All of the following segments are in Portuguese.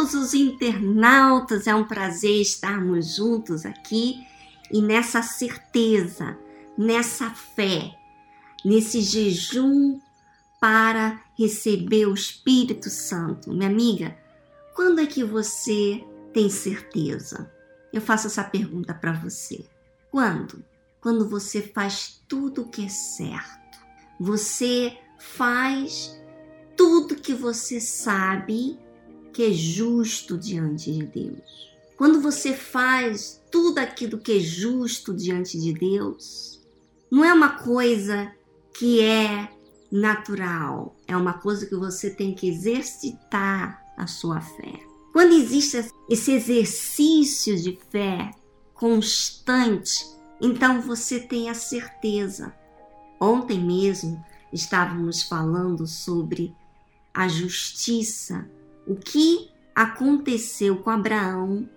todos os internautas. É um prazer estarmos juntos aqui e nessa certeza, nessa fé, nesse jejum para receber o Espírito Santo. Minha amiga, quando é que você tem certeza? Eu faço essa pergunta para você. Quando? Quando você faz tudo o que é certo. Você faz tudo que você sabe que é justo diante de Deus. Quando você faz tudo aquilo que é justo diante de Deus, não é uma coisa que é natural, é uma coisa que você tem que exercitar a sua fé. Quando existe esse exercício de fé constante, então você tem a certeza. Ontem mesmo estávamos falando sobre a justiça, o que aconteceu com Abraão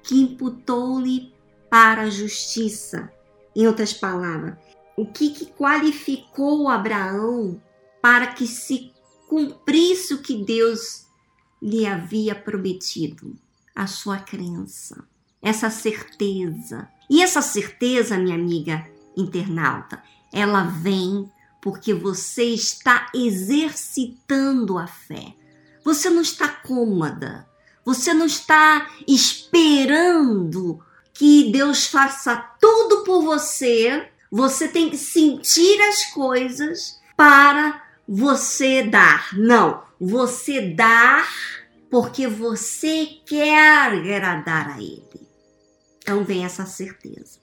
que imputou-lhe para a justiça. Em outras palavras, o que, que qualificou Abraão para que se cumprisse o que Deus lhe havia prometido? A sua crença, essa certeza. E essa certeza, minha amiga internauta, ela vem porque você está exercitando a fé. Você não está cômoda, você não está esperando que Deus faça tudo por você. Você tem que sentir as coisas para você dar. Não, você dá porque você quer agradar a Ele. Então vem essa certeza.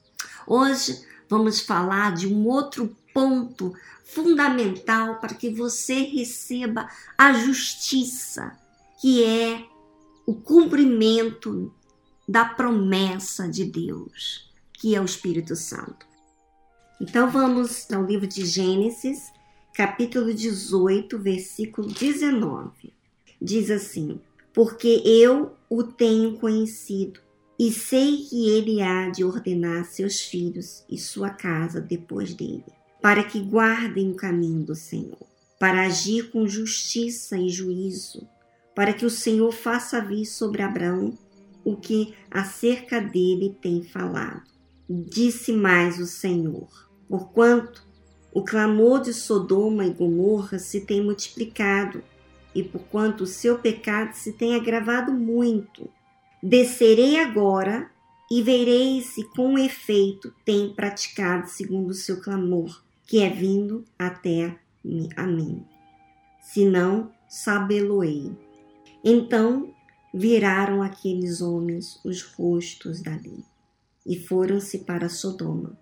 Hoje vamos falar de um outro ponto fundamental para que você receba a justiça, que é o cumprimento da promessa de Deus, que é o Espírito Santo. Então vamos ao livro de Gênesis, capítulo 18, versículo 19. Diz assim: Porque eu o tenho conhecido e sei que ele há de ordenar seus filhos e sua casa depois dele, para que guardem o caminho do Senhor, para agir com justiça e juízo para que o Senhor faça vir sobre Abraão o que acerca dele tem falado. Disse mais o Senhor: Porquanto o clamor de Sodoma e Gomorra se tem multiplicado, e porquanto o seu pecado se tem agravado muito, descerei agora e verei se com efeito tem praticado segundo o seu clamor, que é vindo até a mim. Se não, sabê-lo-ei. Então viraram aqueles homens os rostos dali e foram-se para Sodoma.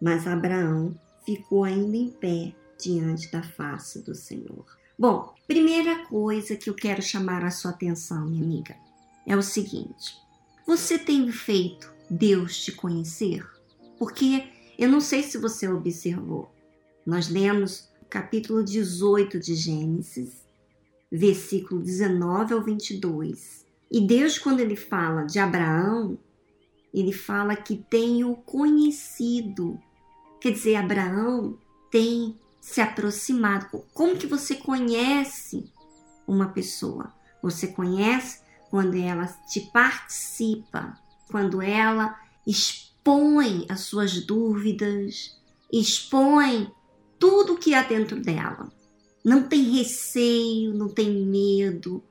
Mas Abraão ficou ainda em pé diante da face do Senhor. Bom, primeira coisa que eu quero chamar a sua atenção, minha amiga, é o seguinte: você tem feito Deus te conhecer? Porque eu não sei se você observou. Nós lemos capítulo 18 de Gênesis versículo 19 ao 22. E Deus, quando ele fala de Abraão, ele fala que tem o conhecido. Quer dizer, Abraão tem se aproximado. Como que você conhece uma pessoa? Você conhece quando ela te participa, quando ela expõe as suas dúvidas, expõe tudo que há dentro dela não tem receio, não tem medo,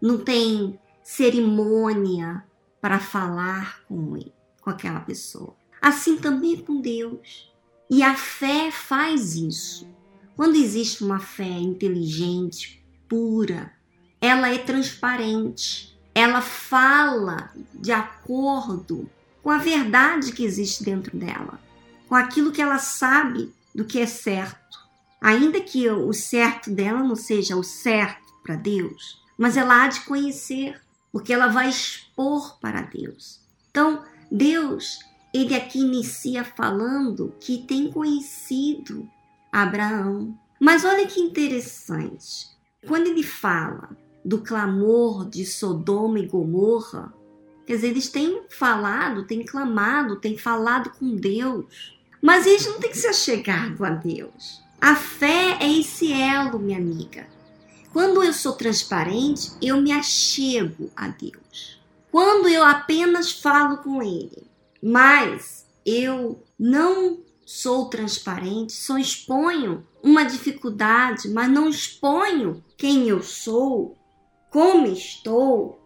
não tem cerimônia para falar com, ele, com aquela pessoa. Assim também é com Deus. E a fé faz isso. Quando existe uma fé inteligente, pura, ela é transparente. Ela fala de acordo com a verdade que existe dentro dela, com aquilo que ela sabe do que é certo Ainda que o certo dela não seja o certo para Deus, mas ela há de conhecer, porque ela vai expor para Deus. Então, Deus, ele aqui inicia falando que tem conhecido Abraão. Mas olha que interessante. Quando ele fala do clamor de Sodoma e Gomorra, quer dizer, eles têm falado, têm clamado, têm falado com Deus. Mas eles não têm se achegado a Deus. A fé é esse elo, minha amiga. Quando eu sou transparente, eu me achego a Deus. Quando eu apenas falo com Ele, mas eu não sou transparente, só exponho uma dificuldade, mas não exponho quem eu sou, como estou,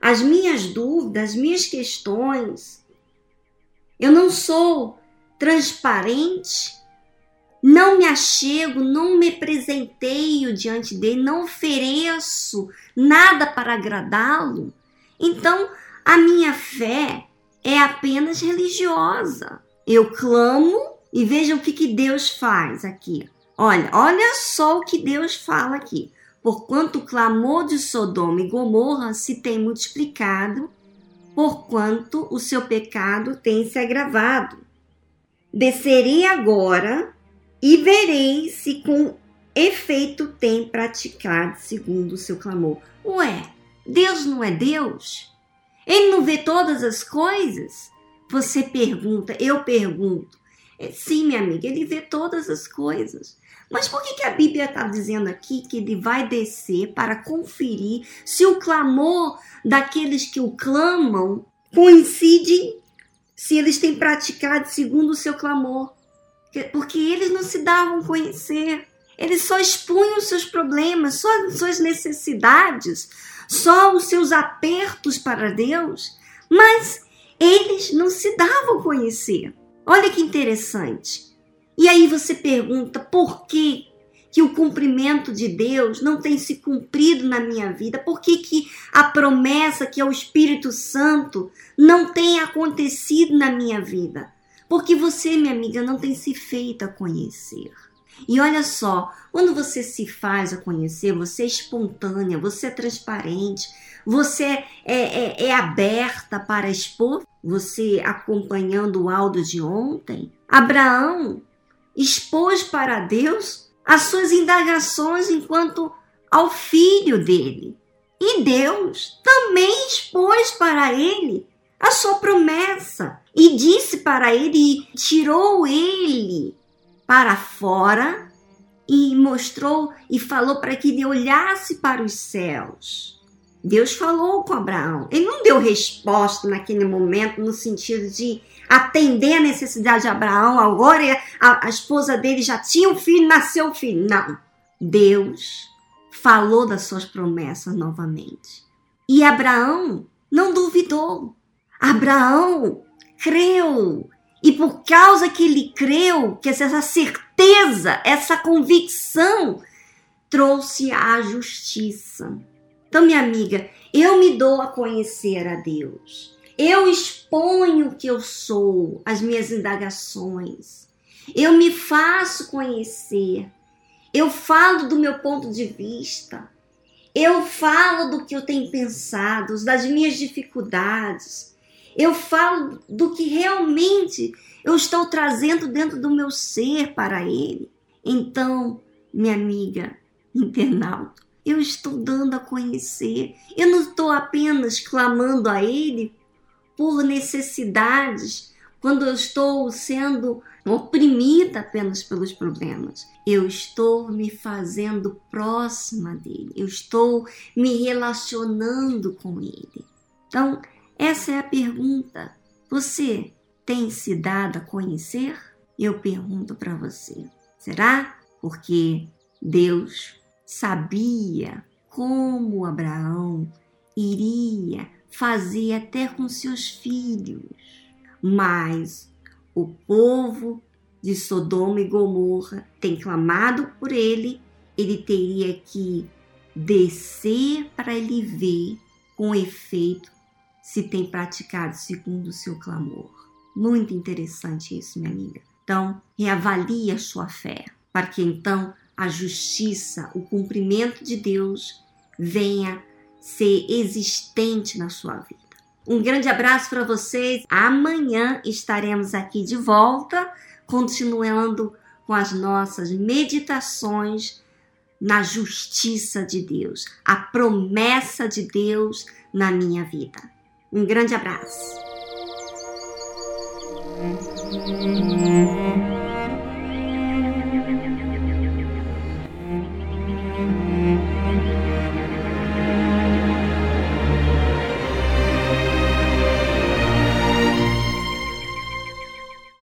as minhas dúvidas, as minhas questões. Eu não sou transparente, não me achego, não me presenteio diante dele, não ofereço nada para agradá-lo. Então, a minha fé é apenas religiosa. Eu clamo e veja o que, que Deus faz aqui. Olha, olha só o que Deus fala aqui. Porquanto o clamor de Sodoma e Gomorra se tem multiplicado, porquanto o seu pecado tem se agravado. Descerei agora e verei se com efeito tem praticado segundo o seu clamor. Ué, Deus não é Deus? Ele não vê todas as coisas? Você pergunta, eu pergunto. É, sim, minha amiga, ele vê todas as coisas. Mas por que, que a Bíblia está dizendo aqui que ele vai descer para conferir se o clamor daqueles que o clamam coincide, se eles têm praticado segundo o seu clamor? Porque eles não se davam conhecer. Eles só expunham os seus problemas, só as suas necessidades, só os seus apertos para Deus, mas eles não se davam conhecer. Olha que interessante. E aí você pergunta por que que o cumprimento de Deus não tem se cumprido na minha vida? Por que, que a promessa que é o Espírito Santo não tem acontecido na minha vida? Porque você, minha amiga, não tem se feito a conhecer. E olha só, quando você se faz a conhecer, você é espontânea, você é transparente, você é, é, é aberta para expor, você acompanhando o áudio de ontem. Abraão expôs para Deus as suas indagações enquanto ao filho dele. E Deus também expôs para ele a sua promessa e disse para ele, tirou ele para fora e mostrou e falou para que ele olhasse para os céus. Deus falou com Abraão. Ele não deu resposta naquele momento no sentido de atender a necessidade de Abraão. Agora a, a esposa dele já tinha um filho, nasceu o filho. Não. Deus falou das suas promessas novamente. E Abraão não duvidou. Abraão creu. E por causa que ele creu, que essa certeza, essa convicção trouxe a justiça. Então, minha amiga, eu me dou a conhecer a Deus. Eu exponho o que eu sou, as minhas indagações. Eu me faço conhecer. Eu falo do meu ponto de vista. Eu falo do que eu tenho pensado, das minhas dificuldades. Eu falo do que realmente eu estou trazendo dentro do meu ser para Ele. Então, minha amiga internauta, eu estou dando a conhecer. Eu não estou apenas clamando a Ele por necessidades, quando eu estou sendo oprimida apenas pelos problemas. Eu estou me fazendo próxima dele, eu estou me relacionando com ele. Então, essa é a pergunta. Você tem se dado a conhecer? Eu pergunto para você. Será? Porque Deus sabia como Abraão iria fazer até com seus filhos. Mas o povo de Sodoma e Gomorra tem clamado por ele, ele teria que descer para ele ver com efeito se tem praticado segundo o seu clamor. Muito interessante isso, minha amiga. Então, reavalie a sua fé, para que então a justiça, o cumprimento de Deus venha ser existente na sua vida. Um grande abraço para vocês. Amanhã estaremos aqui de volta, continuando com as nossas meditações na justiça de Deus, a promessa de Deus na minha vida. Um grande abraço.